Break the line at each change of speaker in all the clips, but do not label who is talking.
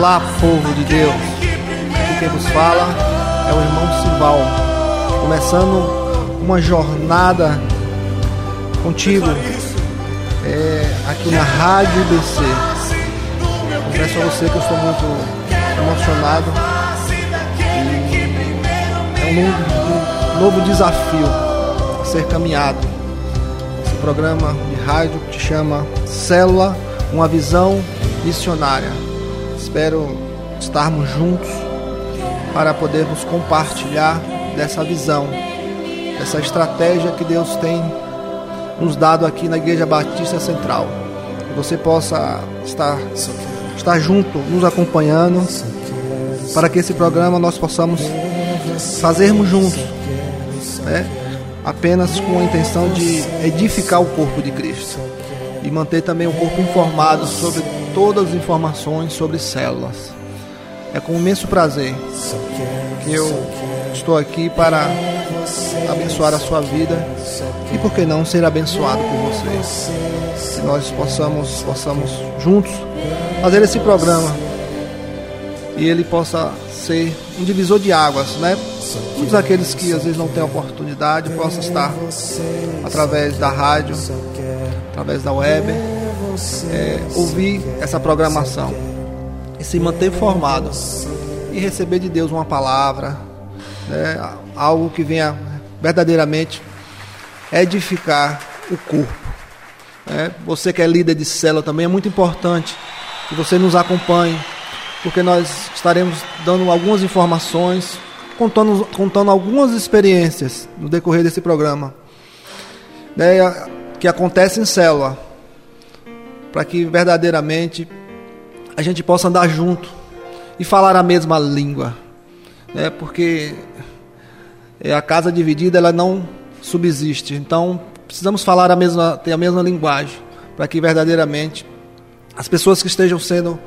Olá, povo de Deus. Aqui quem vos fala é o irmão Sival, começando uma jornada contigo é, aqui na Rádio BC. Confesso a você que eu estou muito emocionado e é um novo, um novo desafio a ser caminhado. Esse programa de rádio que te chama Célula, uma visão missionária. Espero estarmos juntos para podermos compartilhar dessa visão, dessa estratégia que Deus tem nos dado aqui na Igreja Batista Central. Que você possa estar, estar junto, nos acompanhando, para que esse programa nós possamos fazermos juntos, né? apenas com a intenção de edificar o corpo de Cristo e manter também o corpo informado sobre todas as informações sobre células. É com imenso prazer que eu estou aqui para abençoar a sua vida e por que não ser abençoado por vocês. Que nós possamos, possamos juntos fazer esse programa e ele possa ser um divisor de águas, né? Todos aqueles que às vezes não têm oportunidade possam estar através da rádio, através da web, é, ouvir essa programação e se manter formado e receber de Deus uma palavra, né? algo que venha verdadeiramente edificar o corpo. É, você que é líder de célula também é muito importante que você nos acompanhe, porque nós estaremos dando algumas informações, contando, contando algumas experiências no decorrer desse programa, né, que acontece em célula, para que verdadeiramente a gente possa andar junto e falar a mesma língua, né, porque a casa dividida ela não subsiste. Então, precisamos falar a mesma, ter a mesma linguagem, para que verdadeiramente as pessoas que estejam sendo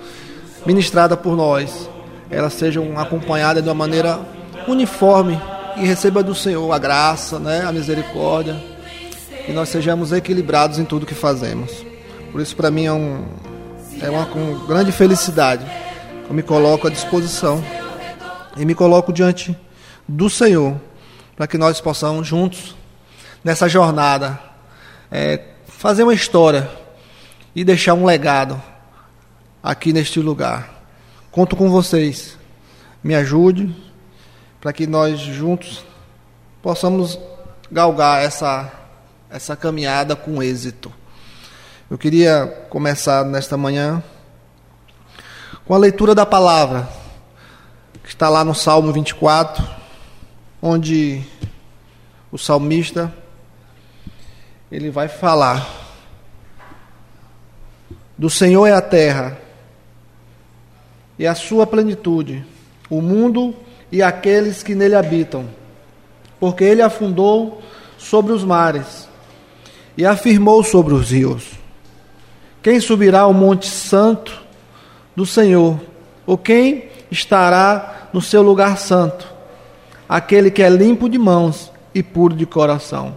ministradas por nós, elas sejam acompanhadas de uma maneira uniforme e receba do Senhor a graça, né, a misericórdia, e nós sejamos equilibrados em tudo que fazemos. Por isso, para mim, é, um, é uma com grande felicidade que eu me coloco à disposição e me coloco diante do Senhor para que nós possamos juntos, nessa jornada, é, fazer uma história e deixar um legado aqui neste lugar. Conto com vocês. Me ajude para que nós juntos possamos galgar essa, essa caminhada com êxito. Eu queria começar nesta manhã com a leitura da palavra, que está lá no Salmo 24, onde o salmista ele vai falar do Senhor é a terra e a sua plenitude, o mundo e aqueles que nele habitam, porque ele afundou sobre os mares e afirmou sobre os rios. Quem subirá ao monte santo do Senhor? Ou quem estará no seu lugar santo? Aquele que é limpo de mãos e puro de coração,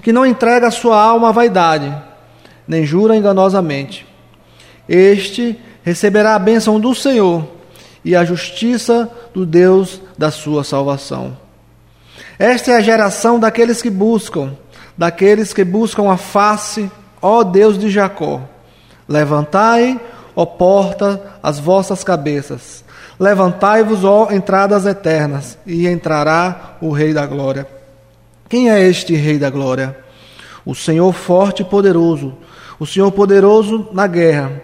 que não entrega a sua alma à vaidade, nem jura enganosamente. Este receberá a bênção do Senhor e a justiça do Deus da sua salvação. Esta é a geração daqueles que buscam, daqueles que buscam a face, ó Deus de Jacó. Levantai, ó porta, as vossas cabeças. Levantai-vos, ó entradas eternas, e entrará o Rei da Glória. Quem é este Rei da Glória? O Senhor forte e poderoso, o Senhor poderoso na guerra.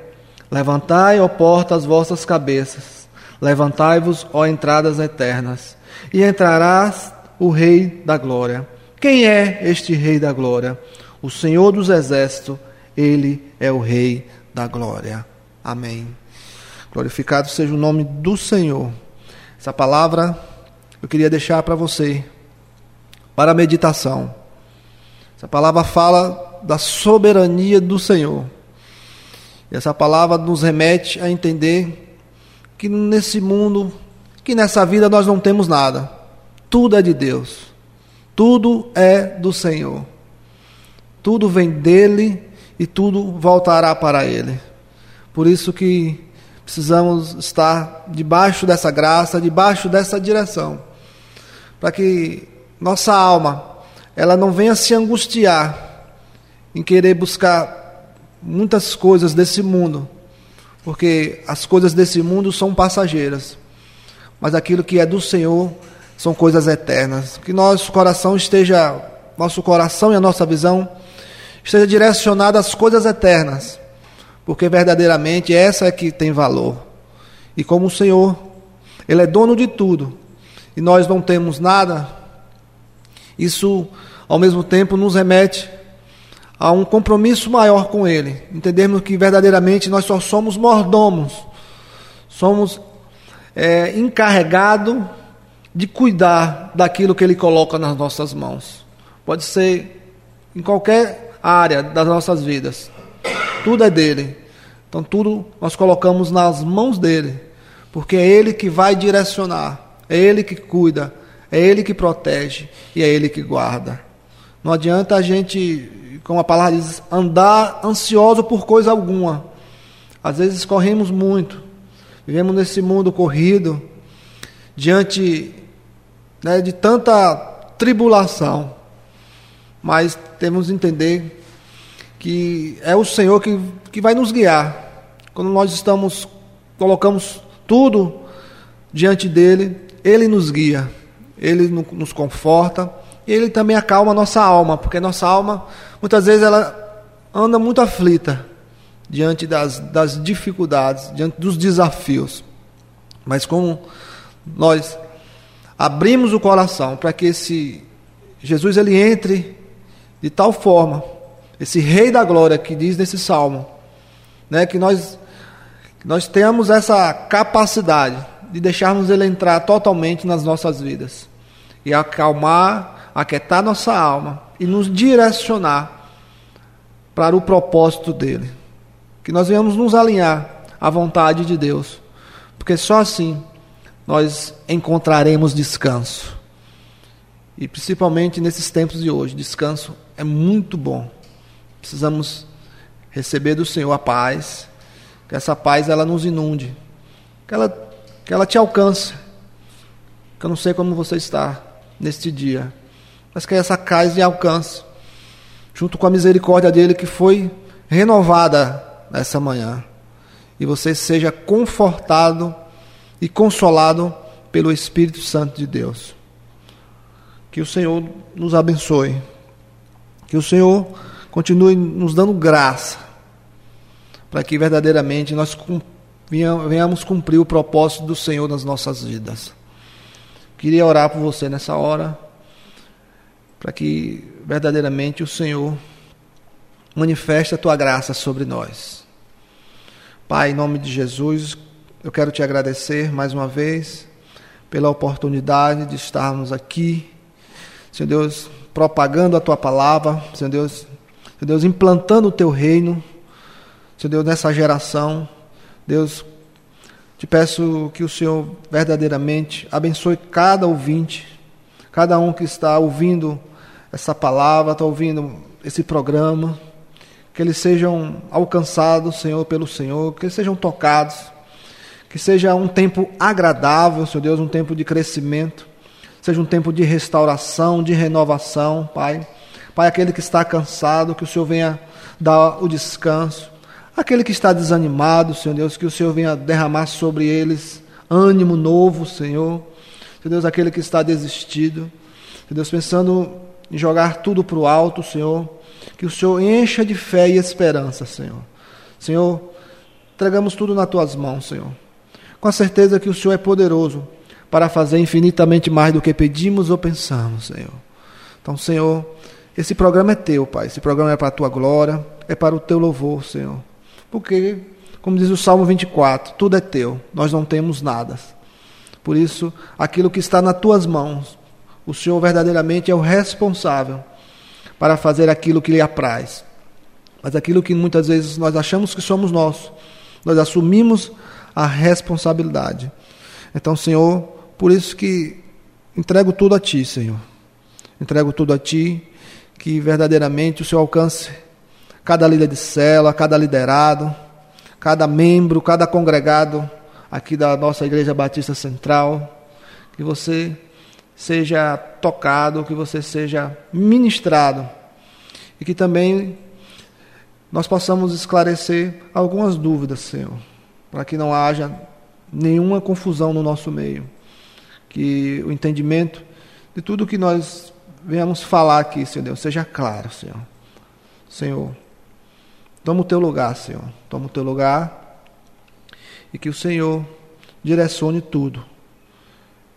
Levantai, ó porta, as vossas cabeças. Levantai-vos, ó entradas eternas, e entrarás o Rei da Glória. Quem é este Rei da Glória? O Senhor dos Exércitos, ele é o Rei da Glória. Amém. Glorificado seja o nome do Senhor. Essa palavra eu queria deixar para você para a meditação. Essa palavra fala da soberania do Senhor. E essa palavra nos remete a entender que nesse mundo, que nessa vida nós não temos nada. Tudo é de Deus. Tudo é do Senhor. Tudo vem dele e tudo voltará para ele. Por isso que precisamos estar debaixo dessa graça, debaixo dessa direção, para que nossa alma ela não venha se angustiar em querer buscar muitas coisas desse mundo, porque as coisas desse mundo são passageiras, mas aquilo que é do Senhor são coisas eternas. Que nosso coração esteja, nosso coração e a nossa visão esteja direcionada às coisas eternas, porque verdadeiramente essa é que tem valor. E como o Senhor, Ele é dono de tudo, e nós não temos nada, isso ao mesmo tempo nos remete a um compromisso maior com Ele. Entendermos que verdadeiramente nós só somos mordomos, somos é, encarregados de cuidar daquilo que Ele coloca nas nossas mãos. Pode ser em qualquer área das nossas vidas. Tudo é dele. Então tudo nós colocamos nas mãos dele, porque é ele que vai direcionar, é ele que cuida, é ele que protege e é ele que guarda. Não adianta a gente, como a palavra diz, andar ansioso por coisa alguma. Às vezes corremos muito, vivemos nesse mundo corrido, diante né, de tanta tribulação. Mas temos que entender que é o Senhor que, que vai nos guiar. Quando nós estamos, colocamos tudo diante dele, ele nos guia, ele nos conforta e ele também acalma a nossa alma, porque nossa alma, muitas vezes, ela anda muito aflita diante das, das dificuldades, diante dos desafios. Mas como nós abrimos o coração para que esse Jesus ele entre de tal forma, esse Rei da Glória que diz nesse salmo, né, que nós que nós tenhamos essa capacidade de deixarmos ele entrar totalmente nas nossas vidas e acalmar, aquietar nossa alma e nos direcionar para o propósito dele. Que nós venhamos nos alinhar à vontade de Deus, porque só assim nós encontraremos descanso. E principalmente nesses tempos de hoje, descanso é muito bom. Precisamos receber do Senhor a paz, que essa paz ela nos inunde, que ela, que ela te alcance. Que eu não sei como você está neste dia, mas que essa paz lhe alcance, junto com a misericórdia dele que foi renovada nessa manhã, e você seja confortado e consolado pelo Espírito Santo de Deus. Que o Senhor nos abençoe. Que o Senhor continue nos dando graça para que verdadeiramente nós venhamos cumprir o propósito do Senhor nas nossas vidas. Queria orar por você nessa hora, para que verdadeiramente o Senhor manifeste a tua graça sobre nós. Pai, em nome de Jesus, eu quero te agradecer mais uma vez pela oportunidade de estarmos aqui, Senhor Deus, propagando a tua palavra, Senhor Deus, Senhor Deus, implantando o teu reino, Senhor Deus, nessa geração. Deus, te peço que o Senhor verdadeiramente abençoe cada ouvinte, cada um que está ouvindo essa palavra, está ouvindo esse programa, que eles sejam alcançados, Senhor, pelo Senhor, que eles sejam tocados que seja um tempo agradável, Senhor Deus, um tempo de crescimento, seja um tempo de restauração, de renovação, Pai. Pai, aquele que está cansado, que o Senhor venha dar o descanso. Aquele que está desanimado, Senhor Deus, que o Senhor venha derramar sobre eles ânimo novo, Senhor. Senhor Deus, aquele que está desistido. Senhor Deus, pensando em jogar tudo para o alto, Senhor. Que o Senhor encha de fé e esperança, Senhor. Senhor, entregamos tudo nas tuas mãos, Senhor com a certeza que o Senhor é poderoso para fazer infinitamente mais do que pedimos ou pensamos, Senhor. Então, Senhor, esse programa é teu, Pai. Esse programa é para a tua glória, é para o teu louvor, Senhor. Porque, como diz o Salmo 24, tudo é teu, nós não temos nada. Por isso, aquilo que está nas tuas mãos, o Senhor verdadeiramente é o responsável para fazer aquilo que lhe apraz. Mas aquilo que muitas vezes nós achamos que somos nós, nós assumimos a responsabilidade. Então, Senhor, por isso que entrego tudo a Ti, Senhor. Entrego tudo a Ti, que verdadeiramente o Senhor alcance cada líder de célula, cada liderado, cada membro, cada congregado aqui da nossa Igreja Batista Central, que você seja tocado, que você seja ministrado e que também nós possamos esclarecer algumas dúvidas, Senhor, para que não haja nenhuma confusão no nosso meio, que o entendimento de tudo que nós venhamos falar aqui, Senhor Deus, seja claro, Senhor. Senhor, toma o teu lugar, Senhor, toma o teu lugar e que o Senhor direcione tudo.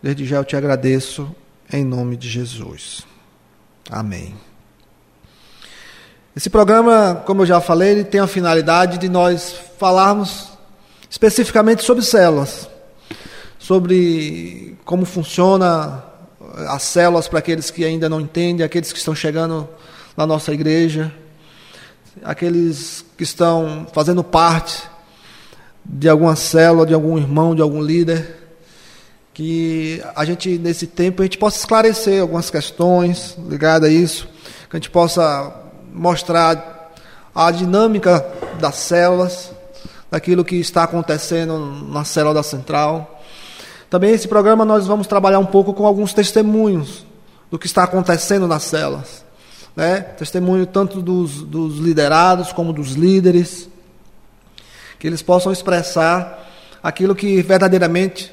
Desde já eu te agradeço em nome de Jesus. Amém. Esse programa, como eu já falei, ele tem a finalidade de nós falarmos especificamente sobre células, sobre como funciona as células para aqueles que ainda não entendem, aqueles que estão chegando na nossa igreja, aqueles que estão fazendo parte de alguma célula, de algum irmão, de algum líder, que a gente nesse tempo a gente possa esclarecer algumas questões ligadas a isso, que a gente possa mostrar a dinâmica das células, daquilo que está acontecendo na célula da central. Também esse programa nós vamos trabalhar um pouco com alguns testemunhos do que está acontecendo nas células. Né? Testemunho tanto dos, dos liderados como dos líderes, que eles possam expressar aquilo que verdadeiramente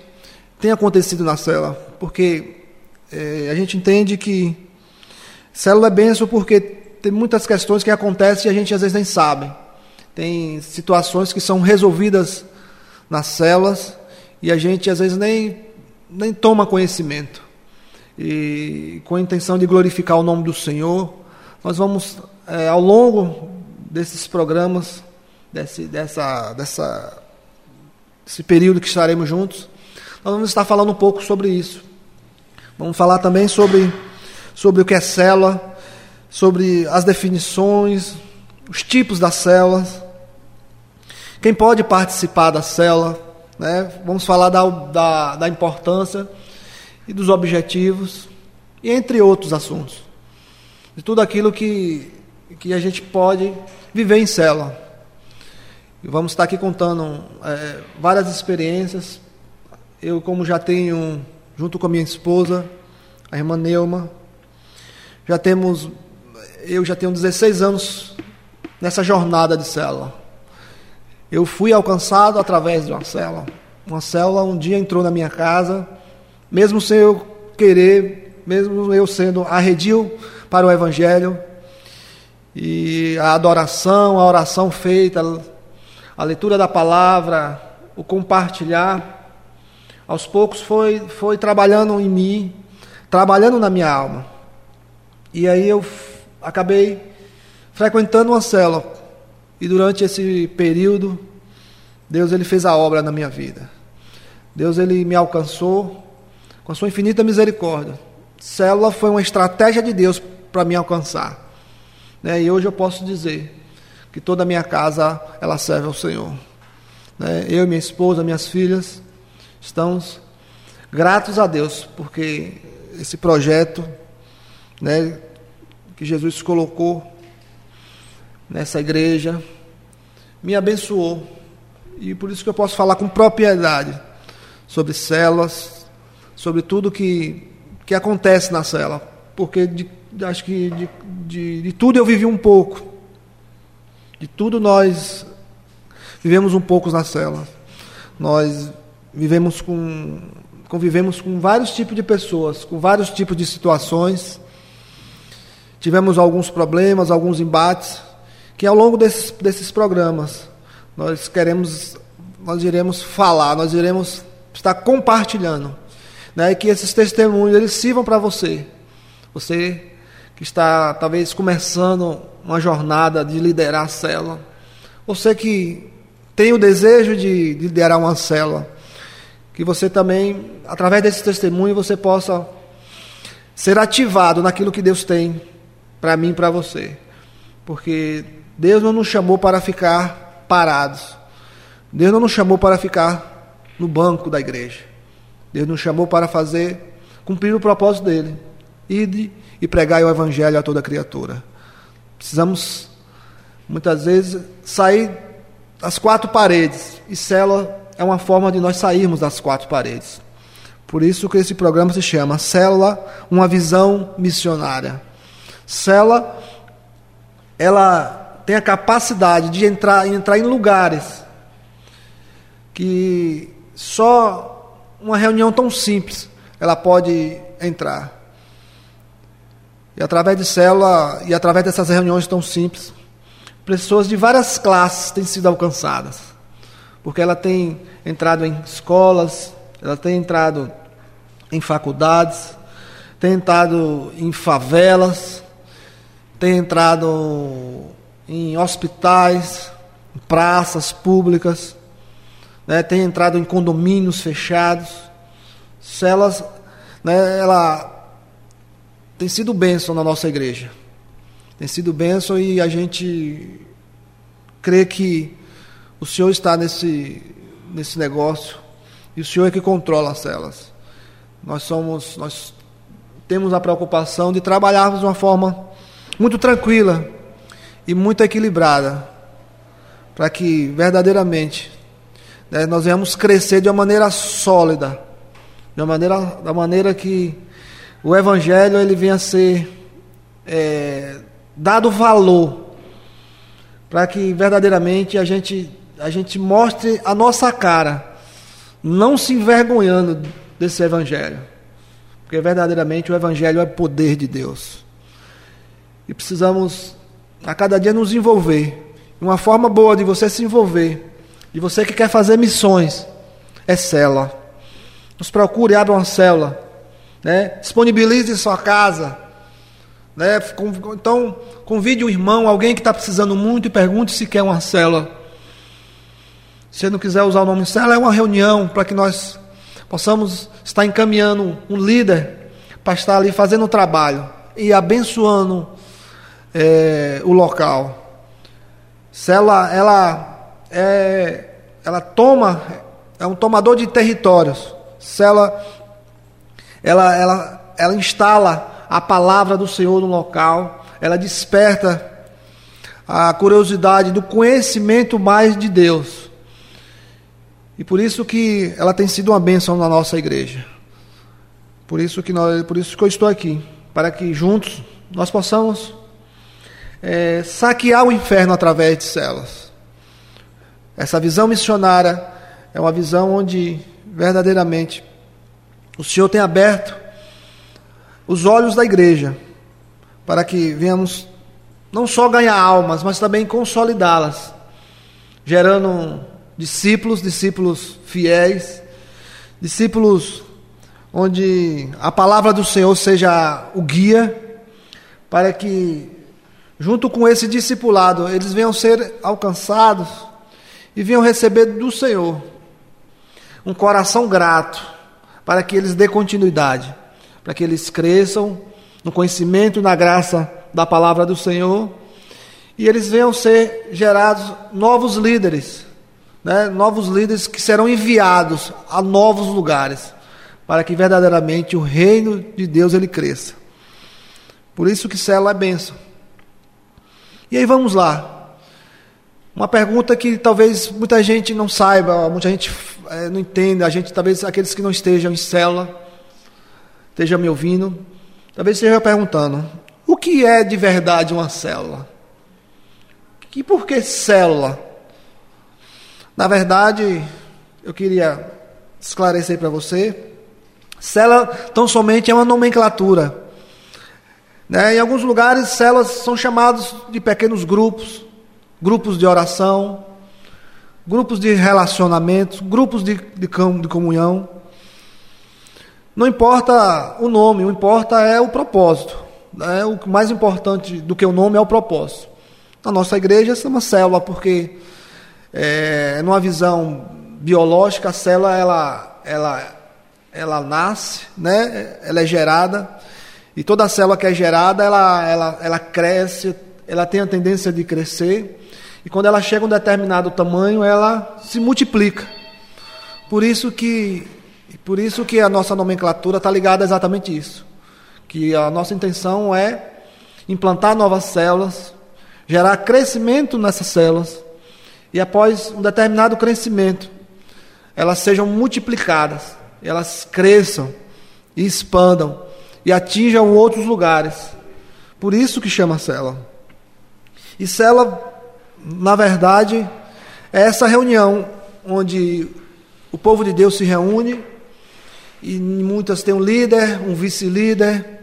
tem acontecido na célula, porque é, a gente entende que célula é benção porque tem muitas questões que acontecem e a gente às vezes nem sabe. Tem situações que são resolvidas nas células e a gente às vezes nem, nem toma conhecimento. E com a intenção de glorificar o nome do Senhor, nós vamos, é, ao longo desses programas, desse, dessa, dessa, desse período que estaremos juntos, nós vamos estar falando um pouco sobre isso. Vamos falar também sobre, sobre o que é célula, sobre as definições, os tipos das células, quem pode participar da célula, né? vamos falar da, da, da importância e dos objetivos, e entre outros assuntos, de tudo aquilo que, que a gente pode viver em célula. E vamos estar aqui contando é, várias experiências. Eu, como já tenho, junto com a minha esposa, a irmã Neuma, já temos eu já tenho 16 anos nessa jornada de célula. Eu fui alcançado através de uma célula. Uma célula um dia entrou na minha casa, mesmo sem eu querer, mesmo eu sendo arredio para o Evangelho, e a adoração, a oração feita, a leitura da palavra, o compartilhar, aos poucos foi, foi trabalhando em mim, trabalhando na minha alma. E aí eu acabei frequentando uma célula. E durante esse período, Deus ele fez a obra na minha vida. Deus ele me alcançou com a sua infinita misericórdia. Célula foi uma estratégia de Deus para me alcançar. Né? E hoje eu posso dizer que toda a minha casa ela serve ao Senhor. Né? Eu, minha esposa, minhas filhas, estamos gratos a Deus porque esse projeto né, que Jesus colocou nessa igreja, me abençoou. E por isso que eu posso falar com propriedade sobre células, sobre tudo que, que acontece na célula. Porque de, acho que de, de, de tudo eu vivi um pouco. De tudo nós vivemos um pouco na célula. Nós vivemos com, convivemos com vários tipos de pessoas, com vários tipos de situações. Tivemos alguns problemas, alguns embates, que ao longo desses, desses programas nós queremos, nós iremos falar, nós iremos estar compartilhando, né? E que esses testemunhos eles sirvam para você, você que está talvez começando uma jornada de liderar a célula, você que tem o desejo de liderar uma célula, que você também, através desse testemunho, você possa ser ativado naquilo que Deus tem para mim e para você. Porque Deus não nos chamou para ficar parados. Deus não nos chamou para ficar no banco da igreja. Deus nos chamou para fazer, cumprir o propósito dele. Ide e pregar o evangelho a toda criatura. Precisamos, muitas vezes, sair as quatro paredes. E célula é uma forma de nós sairmos das quatro paredes. Por isso que esse programa se chama Célula, uma visão missionária. Célula, ela tem a capacidade de entrar, entrar em lugares que só uma reunião tão simples ela pode entrar. E através de célula e através dessas reuniões tão simples, pessoas de várias classes têm sido alcançadas. Porque ela tem entrado em escolas, ela tem entrado em faculdades, tem entrado em favelas, tem entrado em hospitais, em praças públicas, né, tem entrado em condomínios fechados. Celas, né, ela tem sido bênção na nossa igreja. Tem sido bênção e a gente crê que o Senhor está nesse, nesse negócio e o Senhor é que controla as celas. Nós somos, nós temos a preocupação de trabalharmos de uma forma muito tranquila e muito equilibrada, para que verdadeiramente né, nós venhamos crescer de uma maneira sólida, de uma maneira, da maneira que o Evangelho ele venha ser é, dado valor, para que verdadeiramente a gente, a gente mostre a nossa cara, não se envergonhando desse Evangelho, porque verdadeiramente o Evangelho é poder de Deus. E precisamos a cada dia nos envolver. Uma forma boa de você se envolver, de você que quer fazer missões, é célula. Nos procure, abra uma célula né? Disponibilize sua casa. Né? Então, convide um irmão, alguém que está precisando muito e pergunte se quer uma célula. Se não quiser usar o nome célula, é uma reunião para que nós possamos estar encaminhando um líder para estar ali fazendo o trabalho e abençoando é, o local. Célula, ela, é, ela toma, é um tomador de territórios. Célula ela, ela, ela instala a palavra do Senhor no local, ela desperta a curiosidade do conhecimento mais de Deus. E por isso que ela tem sido uma bênção na nossa igreja. Por isso que, nós, por isso que eu estou aqui, para que juntos nós possamos é, saquear o inferno através de celas. Essa visão missionária é uma visão onde verdadeiramente o Senhor tem aberto os olhos da igreja para que venhamos não só ganhar almas, mas também consolidá-las, gerando discípulos, discípulos fiéis, discípulos onde a palavra do Senhor seja o guia, para que, junto com esse discipulado, eles venham ser alcançados e venham receber do Senhor um coração grato para que eles dê continuidade, para que eles cresçam no conhecimento e na graça da palavra do Senhor e eles venham ser gerados novos líderes, né? novos líderes que serão enviados a novos lugares, para que verdadeiramente o reino de Deus ele cresça. Por isso que célula é bênção. E aí vamos lá. Uma pergunta que talvez muita gente não saiba, muita gente é, não entende, a gente, talvez aqueles que não estejam em célula, estejam me ouvindo, talvez estejam perguntando: o que é de verdade uma célula? E por que célula? Na verdade, eu queria esclarecer para você: célula tão somente é uma nomenclatura. Né? Em alguns lugares, células são chamados de pequenos grupos, grupos de oração, grupos de relacionamento, grupos de, de, de comunhão. Não importa o nome, o importa é o propósito. Né? O mais importante do que o nome é o propósito. Na nossa igreja, é uma célula, porque é, numa visão biológica, a célula ela, ela, ela nasce, né? ela é gerada, e toda célula que é gerada, ela, ela, ela cresce, ela tem a tendência de crescer, e quando ela chega a um determinado tamanho, ela se multiplica. Por isso que, por isso que a nossa nomenclatura está ligada a exatamente isso. Que a nossa intenção é implantar novas células, gerar crescimento nessas células e após um determinado crescimento, elas sejam multiplicadas, elas cresçam e expandam e atinjam outros lugares. Por isso que chama célula. E célula, na verdade, é essa reunião onde o povo de Deus se reúne e muitas têm um líder, um vice-líder,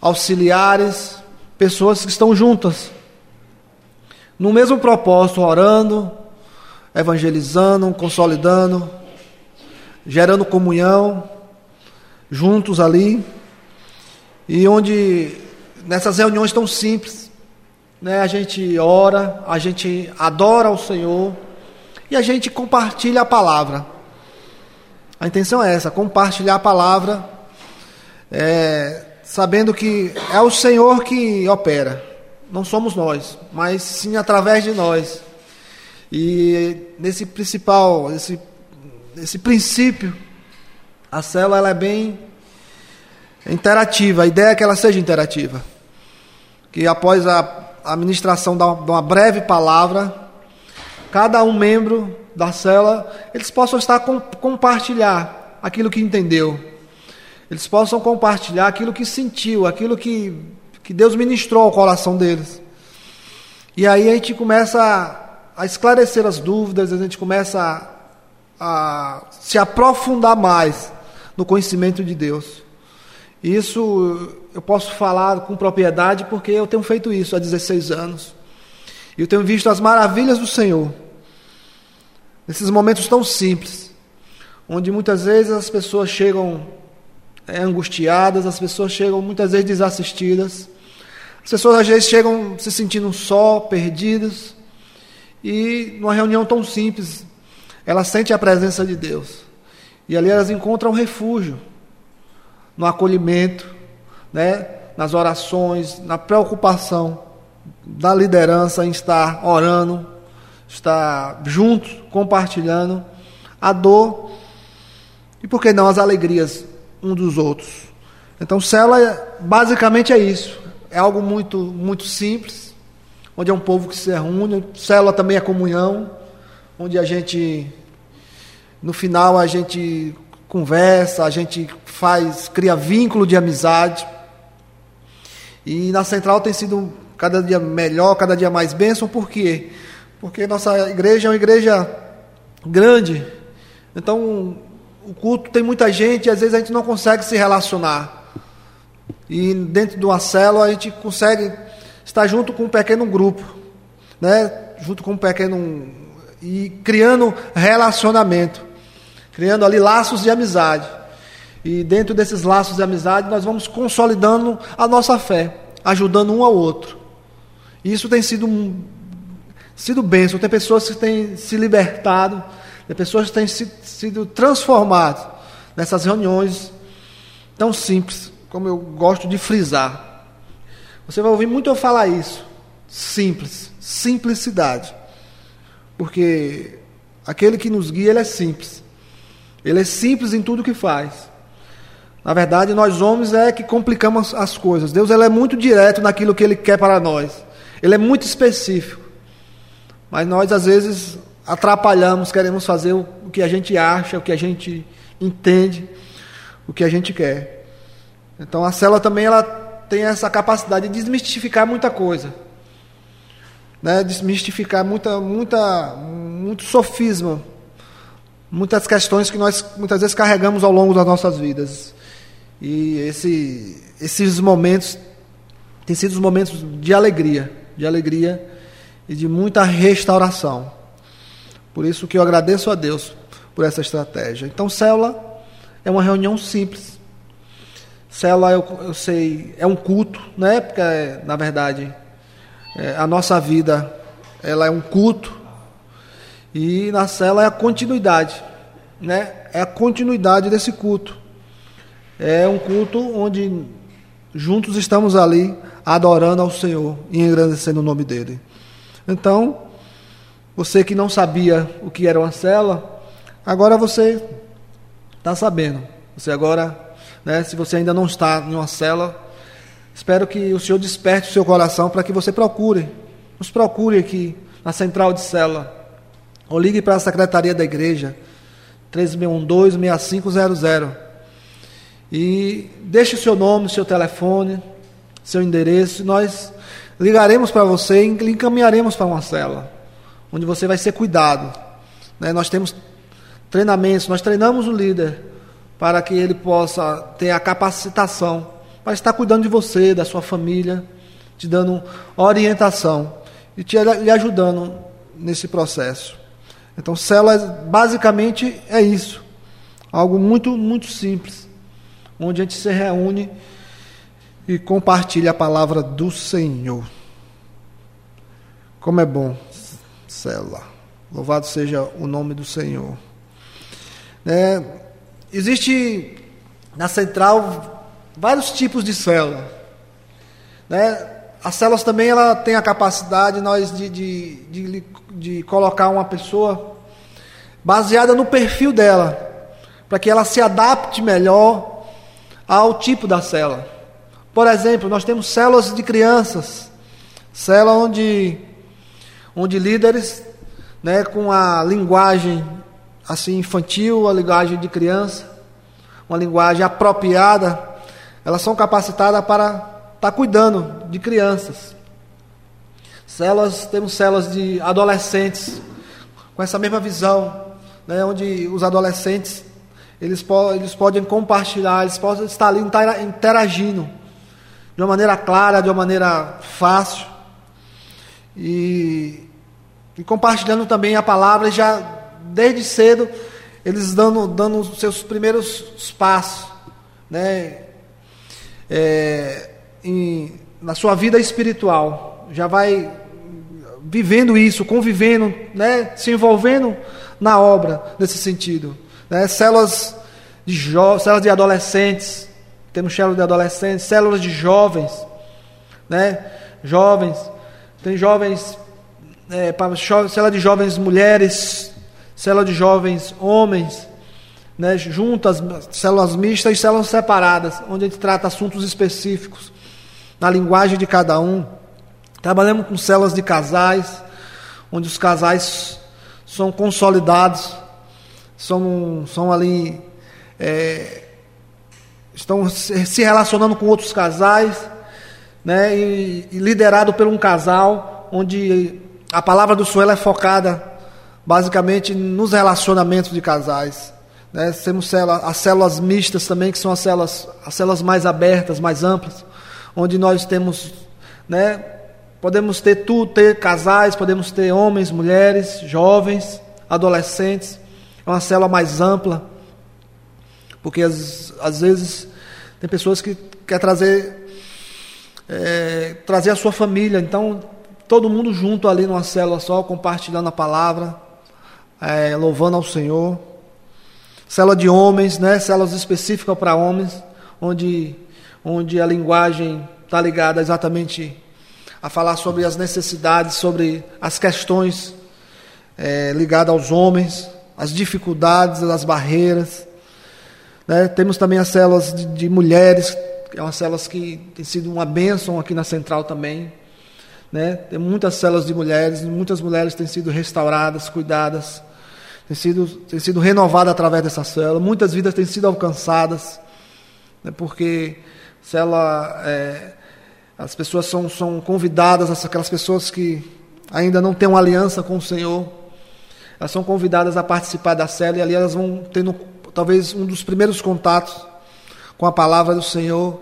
auxiliares, pessoas que estão juntas no mesmo propósito, orando, evangelizando, consolidando, gerando comunhão, juntos ali, e onde nessas reuniões tão simples, né, a gente ora, a gente adora o Senhor e a gente compartilha a palavra. A intenção é essa, compartilhar a palavra, é, sabendo que é o Senhor que opera não somos nós, mas sim através de nós. E nesse principal, esse, esse princípio, a célula ela é bem interativa. A ideia é que ela seja interativa. Que após a administração da uma breve palavra, cada um membro da célula, eles possam estar com, compartilhar aquilo que entendeu. Eles possam compartilhar aquilo que sentiu, aquilo que que Deus ministrou ao coração deles. E aí a gente começa a, a esclarecer as dúvidas, a gente começa a, a se aprofundar mais no conhecimento de Deus. Isso eu posso falar com propriedade porque eu tenho feito isso há 16 anos. E eu tenho visto as maravilhas do Senhor. Nesses momentos tão simples, onde muitas vezes as pessoas chegam é, angustiadas, as pessoas chegam muitas vezes desassistidas, as pessoas às vezes chegam se sentindo só, perdidas, e numa reunião tão simples, elas sentem a presença de Deus. E ali elas encontram refúgio no acolhimento, né, nas orações, na preocupação da liderança em estar orando, estar juntos, compartilhando a dor e por que não as alegrias um dos outros. Então, célula basicamente é isso é algo muito, muito simples, onde é um povo que se reúne. Célula também é comunhão, onde a gente, no final, a gente conversa, a gente faz, cria vínculo de amizade. E na central tem sido cada dia melhor, cada dia mais bênção, por quê? Porque nossa igreja é uma igreja grande, então o culto tem muita gente e às vezes a gente não consegue se relacionar. E dentro de uma célula a gente consegue estar junto com um pequeno grupo, né? junto com um pequeno. e criando relacionamento, criando ali laços de amizade. E dentro desses laços de amizade nós vamos consolidando a nossa fé, ajudando um ao outro. E isso tem sido, sido bênção. Tem pessoas que têm se libertado, tem pessoas que têm sido transformadas nessas reuniões tão simples como eu gosto de frisar. Você vai ouvir muito eu falar isso. Simples, simplicidade. Porque aquele que nos guia, ele é simples. Ele é simples em tudo que faz. Na verdade, nós homens é que complicamos as coisas. Deus ele é muito direto naquilo que ele quer para nós. Ele é muito específico. Mas nós às vezes atrapalhamos, queremos fazer o que a gente acha, o que a gente entende, o que a gente quer. Então a célula também ela tem essa capacidade de desmistificar muita coisa. Né? Desmistificar muita, muita, muito sofisma. Muitas questões que nós muitas vezes carregamos ao longo das nossas vidas. E esse, esses momentos têm sido os momentos de alegria, de alegria e de muita restauração. Por isso que eu agradeço a Deus por essa estratégia. Então, célula é uma reunião simples, Célula, eu, eu sei, é um culto, né? Porque, na verdade, é, a nossa vida ela é um culto. E na célula é a continuidade, né? É a continuidade desse culto. É um culto onde juntos estamos ali adorando ao Senhor e engrandecendo o nome dele. Então, você que não sabia o que era uma célula, agora você está sabendo. Você agora né? Se você ainda não está em uma cela, espero que o Senhor desperte o seu coração para que você procure, nos procure aqui na central de célula. Ou ligue para a secretaria da igreja, 3612-6500. E deixe o seu nome, seu telefone, seu endereço. Nós ligaremos para você e encaminharemos para uma célula, onde você vai ser cuidado. Né? Nós temos treinamentos, nós treinamos o líder para que ele possa ter a capacitação para estar cuidando de você, da sua família, te dando orientação e te ajudando nesse processo. Então, célula basicamente é isso. Algo muito, muito simples, onde a gente se reúne e compartilha a palavra do Senhor. Como é bom, célula. Louvado seja o nome do Senhor. É, existe na central vários tipos de célula. Né? As células também ela tem a capacidade nós de, de, de, de colocar uma pessoa baseada no perfil dela, para que ela se adapte melhor ao tipo da célula. Por exemplo, nós temos células de crianças, célula onde, onde líderes né, com a linguagem assim infantil, a linguagem de criança, uma linguagem apropriada, elas são capacitadas para estar tá cuidando de crianças. Células, temos células de adolescentes com essa mesma visão, né, onde os adolescentes eles, po eles podem compartilhar, eles podem estar ali interagindo de uma maneira clara, de uma maneira fácil. E e compartilhando também a palavra, já desde cedo, eles dando, dando os seus primeiros passos, né? É, em, na sua vida espiritual, já vai vivendo isso, convivendo, né? Se envolvendo na obra nesse sentido, né? Células de jo células de adolescentes, temos células de adolescentes, células de jovens, né? Jovens, tem jovens é, célula de jovens mulheres, célula de jovens homens, né, juntas, células mistas e células separadas, onde a gente trata assuntos específicos, na linguagem de cada um. Trabalhamos com células de casais, onde os casais são consolidados, são, são ali, é, estão se relacionando com outros casais, né, e, e liderado por um casal, onde a palavra do Senhor é focada basicamente nos relacionamentos de casais. Né? Temos as células mistas também, que são as células, as células mais abertas, mais amplas, onde nós temos, né, podemos ter tudo, ter casais, podemos ter homens, mulheres, jovens, adolescentes. É uma célula mais ampla, porque às, às vezes tem pessoas que querem trazer, é, trazer a sua família, então todo mundo junto ali numa célula só, compartilhando a palavra, é, louvando ao Senhor. Célula de homens, né? Células específicas para homens, onde, onde a linguagem está ligada exatamente a falar sobre as necessidades, sobre as questões é, ligadas aos homens, as dificuldades, as barreiras. Né? Temos também as células de, de mulheres, que é uma células que tem sido uma bênção aqui na central também. Né? Tem muitas células de mulheres, muitas mulheres têm sido restauradas, cuidadas, têm sido, têm sido renovadas através dessa célula, muitas vidas têm sido alcançadas, né? porque célula, é, as pessoas são, são convidadas, aquelas pessoas que ainda não têm uma aliança com o Senhor, elas são convidadas a participar da célula e ali elas vão tendo talvez um dos primeiros contatos com a palavra do Senhor.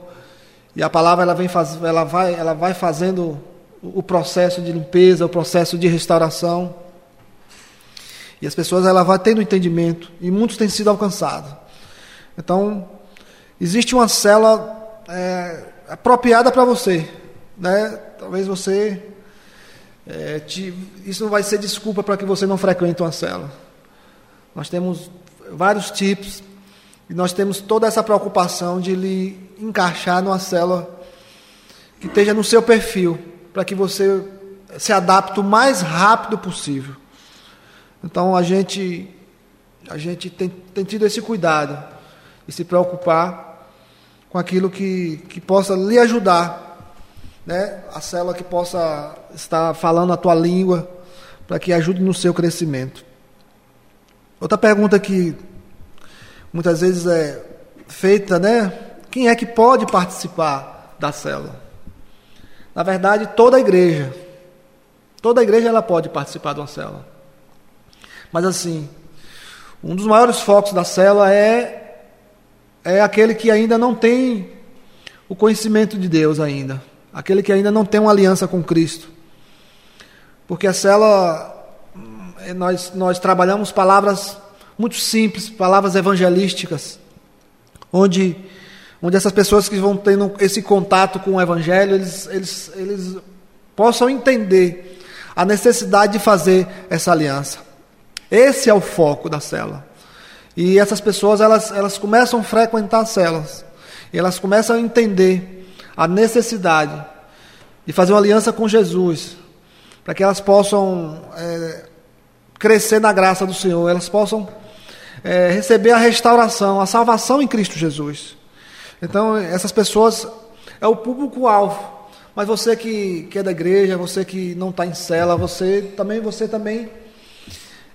E a palavra ela vem faz, ela vai, ela vai fazendo o processo de limpeza, o processo de restauração. E as pessoas ela vai tendo entendimento e muitos têm sido alcançados. Então, existe uma cela é, apropriada para você, né? Talvez você é, te, isso não vai ser desculpa para que você não frequente uma cela. Nós temos vários tipos e nós temos toda essa preocupação de lhe encaixar numa cela que esteja no seu perfil para que você se adapte o mais rápido possível. Então a gente a gente tem, tem tido esse cuidado e se preocupar com aquilo que, que possa lhe ajudar, né? A célula que possa estar falando a tua língua, para que ajude no seu crescimento. Outra pergunta que muitas vezes é feita, né? Quem é que pode participar da célula? Na verdade, toda a igreja. Toda a igreja ela pode participar de uma célula. Mas assim, um dos maiores focos da célula é é aquele que ainda não tem o conhecimento de Deus ainda, aquele que ainda não tem uma aliança com Cristo. Porque a célula nós nós trabalhamos palavras muito simples, palavras evangelísticas, onde onde essas pessoas que vão tendo esse contato com o Evangelho, eles, eles, eles possam entender a necessidade de fazer essa aliança. Esse é o foco da célula. E essas pessoas, elas, elas começam a frequentar as células, e elas começam a entender a necessidade de fazer uma aliança com Jesus, para que elas possam é, crescer na graça do Senhor, elas possam é, receber a restauração, a salvação em Cristo Jesus. Então, essas pessoas é o público-alvo. Mas você que, que é da igreja, você que não está em cela, você também, você também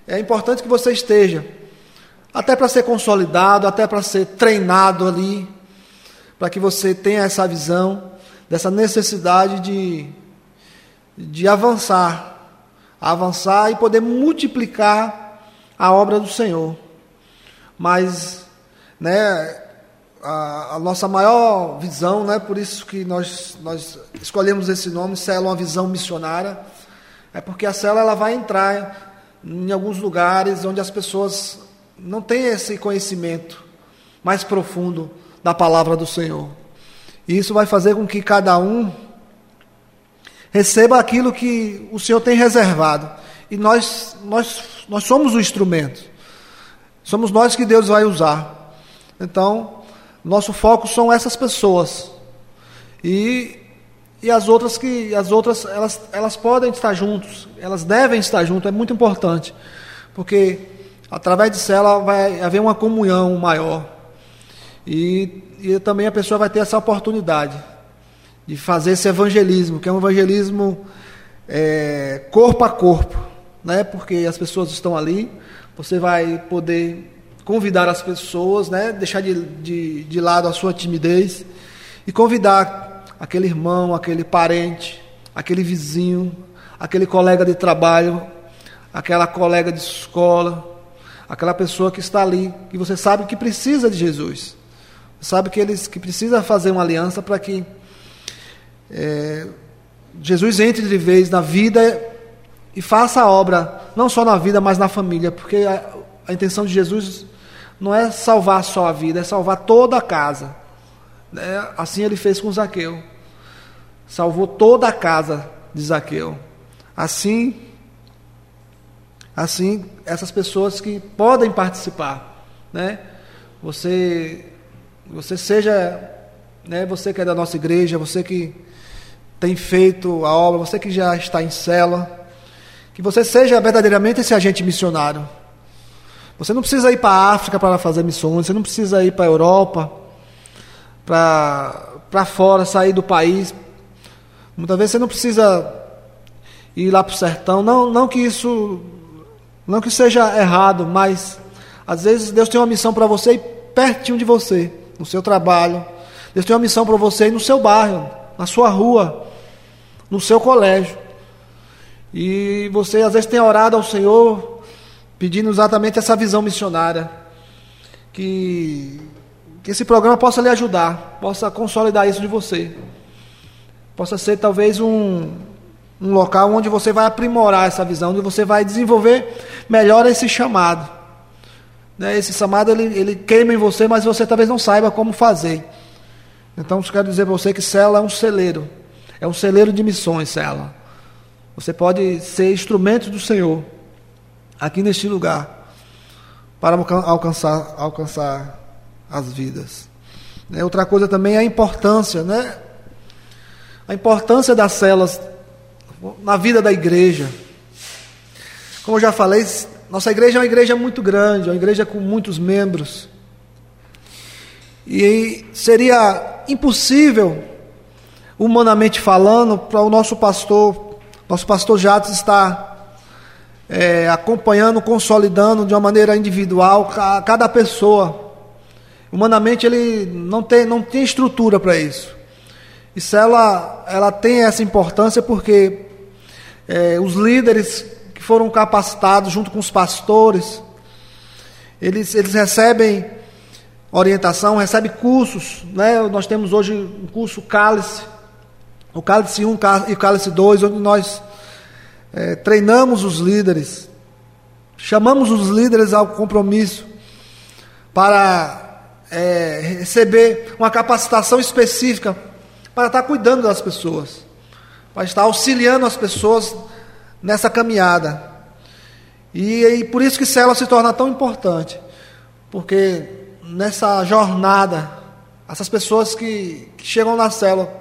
é importante que você esteja, até para ser consolidado, até para ser treinado ali, para que você tenha essa visão dessa necessidade de, de avançar, avançar e poder multiplicar a obra do Senhor. Mas, né, a, a, nossa maior visão, né, por isso que nós, nós escolhemos esse nome, Célula, uma visão missionária, é porque a célula ela vai entrar em alguns lugares onde as pessoas não têm esse conhecimento mais profundo da palavra do Senhor. E isso vai fazer com que cada um receba aquilo que o Senhor tem reservado. E nós, nós, nós somos o instrumento. Somos nós que Deus vai usar. Então, nosso foco são essas pessoas. E, e as outras que as outras elas, elas podem estar juntos, elas devem estar juntas, é muito importante. Porque através disso ela vai haver uma comunhão maior. E, e também a pessoa vai ter essa oportunidade de fazer esse evangelismo, que é um evangelismo é, corpo a corpo, né? porque as pessoas estão ali, você vai poder convidar as pessoas, né, deixar de, de, de lado a sua timidez e convidar aquele irmão, aquele parente, aquele vizinho, aquele colega de trabalho, aquela colega de escola, aquela pessoa que está ali, que você sabe que precisa de Jesus, sabe que eles que precisa fazer uma aliança para que é, Jesus entre de vez na vida e faça a obra, não só na vida, mas na família, porque a, a intenção de Jesus não é salvar só a vida, é salvar toda a casa. É, assim ele fez com Zaqueu. Salvou toda a casa de Zaqueu. Assim, assim essas pessoas que podem participar, né? Você, você seja, né? Você que é da nossa igreja, você que tem feito a obra, você que já está em cela, que você seja verdadeiramente esse agente missionário você não precisa ir para a África para fazer missões, você não precisa ir para a Europa, para fora, sair do país. Muitas vezes você não precisa ir lá para o sertão. Não, não que isso não que seja errado, mas às vezes Deus tem uma missão para você pertinho de você, no seu trabalho. Deus tem uma missão para você no seu bairro, na sua rua, no seu colégio. E você às vezes tem orado ao Senhor pedindo exatamente essa visão missionária. Que, que esse programa possa lhe ajudar, possa consolidar isso de você. Possa ser talvez um, um local onde você vai aprimorar essa visão, onde você vai desenvolver melhor esse chamado. Né? Esse chamado ele, ele queima em você, mas você talvez não saiba como fazer. Então, eu quero dizer para você que Cela é um celeiro, é um celeiro de missões, Cela. Você pode ser instrumento do Senhor aqui neste lugar para alcançar, alcançar as vidas. Né? Outra coisa também é a importância, né? A importância das celas na vida da igreja. Como eu já falei, nossa igreja é uma igreja muito grande, uma igreja com muitos membros. E seria impossível, humanamente falando, para o nosso pastor, nosso pastor Jatos estar é, acompanhando, consolidando de uma maneira individual cada pessoa. Humanamente ele não tem, não tem estrutura para isso. E célula ela tem essa importância porque é, os líderes que foram capacitados junto com os pastores, eles, eles recebem orientação, recebem cursos. Né? Nós temos hoje um curso Cálice, o Cálice 1 e o Cálice 2, onde nós é, treinamos os líderes, chamamos os líderes ao compromisso para é, receber uma capacitação específica para estar cuidando das pessoas, para estar auxiliando as pessoas nessa caminhada. E, e por isso que célula se torna tão importante, porque nessa jornada, essas pessoas que, que chegam na célula,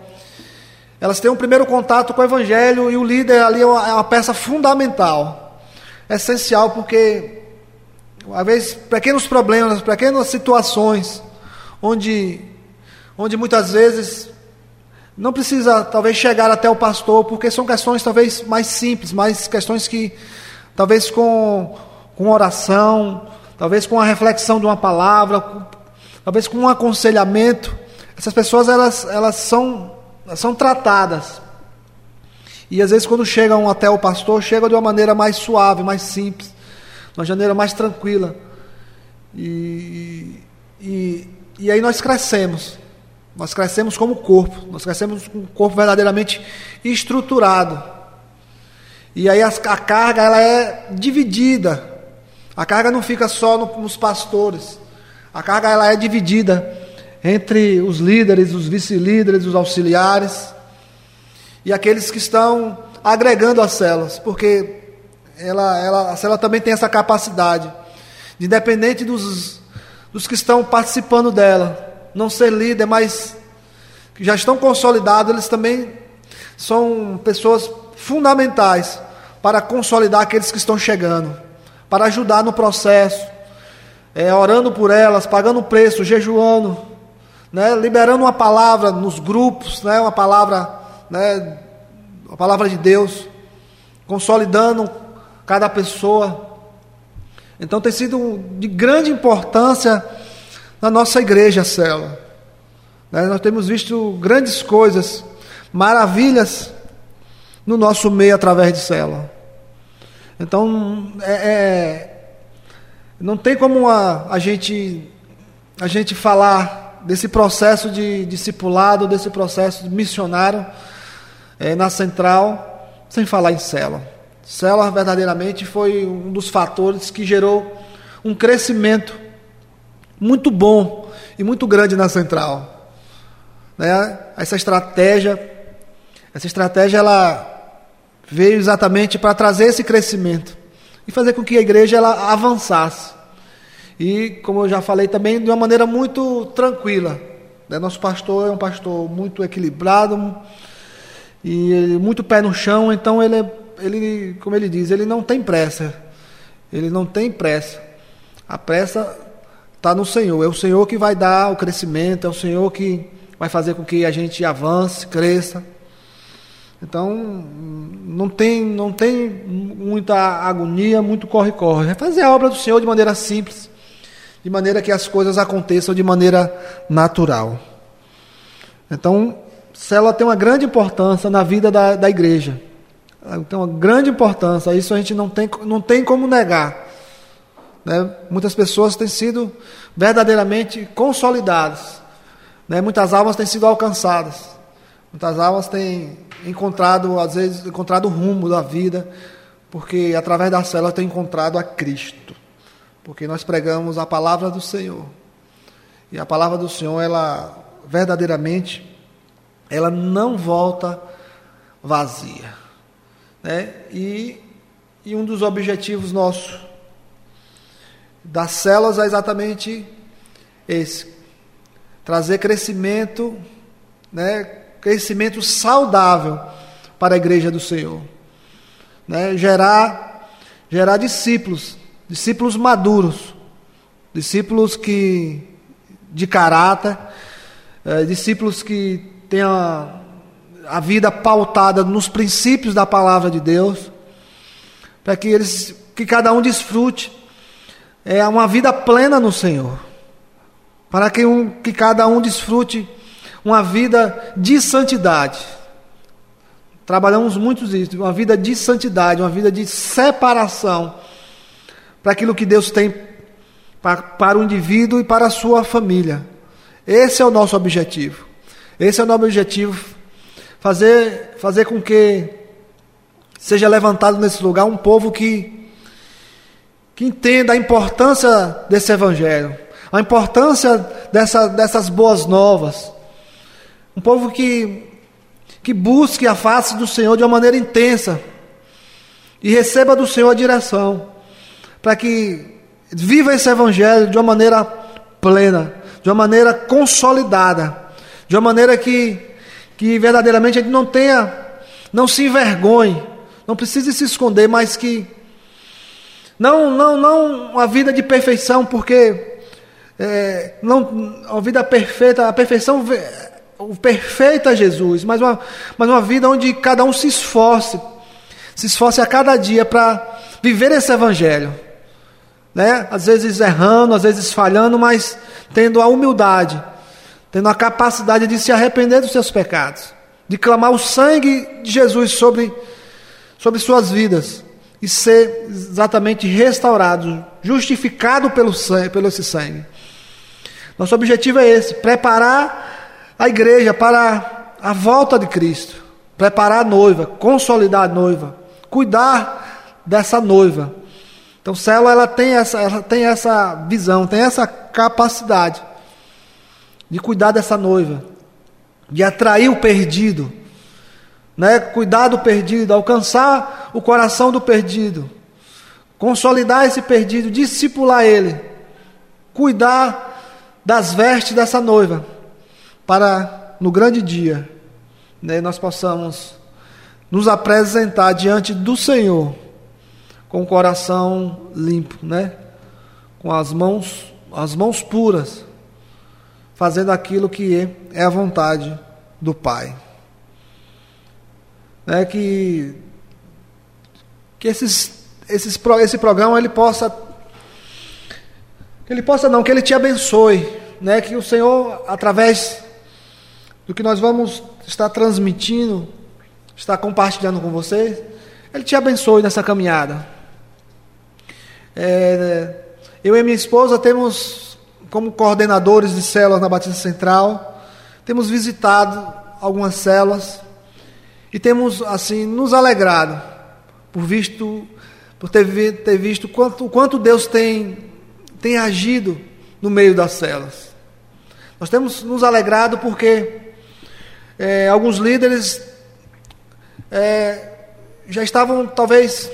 elas têm um primeiro contato com o Evangelho e o líder ali é uma, é uma peça fundamental, essencial, porque às vezes pequenos problemas, pequenas situações, onde, onde muitas vezes não precisa talvez chegar até o pastor, porque são questões talvez mais simples, mais questões que talvez com, com oração, talvez com a reflexão de uma palavra, talvez com um aconselhamento, essas pessoas elas, elas são são tratadas. E às vezes, quando chegam até o pastor, chegam de uma maneira mais suave, mais simples, de uma maneira mais tranquila. E, e, e aí nós crescemos. Nós crescemos como corpo, nós crescemos com um corpo verdadeiramente estruturado. E aí a, a carga ela é dividida. A carga não fica só no, nos pastores. A carga ela é dividida entre os líderes, os vice-líderes, os auxiliares e aqueles que estão agregando as células, porque ela, ela, a célula também tem essa capacidade, de, independente dos, dos que estão participando dela, não ser líder, mas já estão consolidados, eles também são pessoas fundamentais para consolidar aqueles que estão chegando, para ajudar no processo, é, orando por elas, pagando preço, jejuando, né, liberando uma palavra nos grupos, né, uma palavra, né, a palavra de Deus, consolidando cada pessoa. Então tem sido de grande importância na nossa igreja, Célula. Né, nós temos visto grandes coisas, maravilhas no nosso meio através de Célula. Então, é, é, não tem como a, a, gente, a gente falar desse processo de discipulado, desse processo missionário é, na central, sem falar em célula. Célula verdadeiramente foi um dos fatores que gerou um crescimento muito bom e muito grande na central. Né? Essa estratégia, essa estratégia ela veio exatamente para trazer esse crescimento e fazer com que a igreja ela avançasse. E, como eu já falei também, de uma maneira muito tranquila. Né? Nosso pastor é um pastor muito equilibrado e muito pé no chão, então ele, ele, como ele diz, ele não tem pressa. Ele não tem pressa. A pressa está no Senhor. É o Senhor que vai dar o crescimento, é o Senhor que vai fazer com que a gente avance, cresça. Então, não tem, não tem muita agonia, muito corre-corre. É fazer a obra do Senhor de maneira simples de maneira que as coisas aconteçam de maneira natural. Então, célula tem uma grande importância na vida da, da igreja. Tem uma grande importância, isso a gente não tem, não tem como negar. Né? Muitas pessoas têm sido verdadeiramente consolidadas. Né? Muitas almas têm sido alcançadas. Muitas almas têm encontrado, às vezes, encontrado o rumo da vida, porque através da célula têm encontrado a Cristo porque nós pregamos a palavra do Senhor. E a palavra do Senhor, ela verdadeiramente, ela não volta vazia. Né? E, e um dos objetivos nossos das células é exatamente esse: trazer crescimento, né? crescimento saudável para a igreja do Senhor. Né? Gerar, gerar discípulos discípulos maduros, discípulos que de caráter, é, discípulos que têm a, a vida pautada nos princípios da palavra de Deus, para que eles, que cada um desfrute é uma vida plena no Senhor, para que, um, que cada um desfrute uma vida de santidade. Trabalhamos muito isso, uma vida de santidade, uma vida de separação para aquilo que Deus tem para, para o indivíduo e para a sua família. Esse é o nosso objetivo. Esse é o nosso objetivo. Fazer, fazer com que seja levantado nesse lugar um povo que, que entenda a importância desse evangelho, a importância dessa, dessas boas novas. Um povo que, que busque a face do Senhor de uma maneira intensa e receba do Senhor a direção, para que viva esse evangelho de uma maneira plena, de uma maneira consolidada, de uma maneira que, que verdadeiramente a gente não tenha, não se envergonhe, não precise se esconder, mas que não, não, não uma vida de perfeição, porque é, não, uma vida perfeita, a perfeição o perfeito é Jesus, mas uma, mas uma vida onde cada um se esforce, se esforce a cada dia para viver esse evangelho né? Às vezes errando, às vezes falhando, mas tendo a humildade, tendo a capacidade de se arrepender dos seus pecados, de clamar o sangue de Jesus sobre, sobre suas vidas e ser exatamente restaurado, justificado pelo sangue, pelo esse sangue. Nosso objetivo é esse: preparar a igreja para a volta de Cristo, preparar a noiva, consolidar a noiva, cuidar dessa noiva então, célula ela tem essa, ela tem essa visão, tem essa capacidade de cuidar dessa noiva, de atrair o perdido, né? Cuidar do perdido, alcançar o coração do perdido, consolidar esse perdido, discipular ele, cuidar das vestes dessa noiva, para no grande dia, né, nós possamos nos apresentar diante do Senhor com o coração limpo, né? Com as mãos, as mãos puras, fazendo aquilo que é a vontade do Pai. Né? Que que esses, esses, esse programa ele possa ele possa não, que ele te abençoe, né? Que o Senhor através do que nós vamos estar transmitindo, estar compartilhando com vocês, ele te abençoe nessa caminhada. É, eu e minha esposa temos, como coordenadores de células na Batista Central, temos visitado algumas células e temos assim nos alegrado por visto, por ter, ter visto quanto, quanto Deus tem, tem agido no meio das células. Nós temos nos alegrado porque é, alguns líderes é, já estavam talvez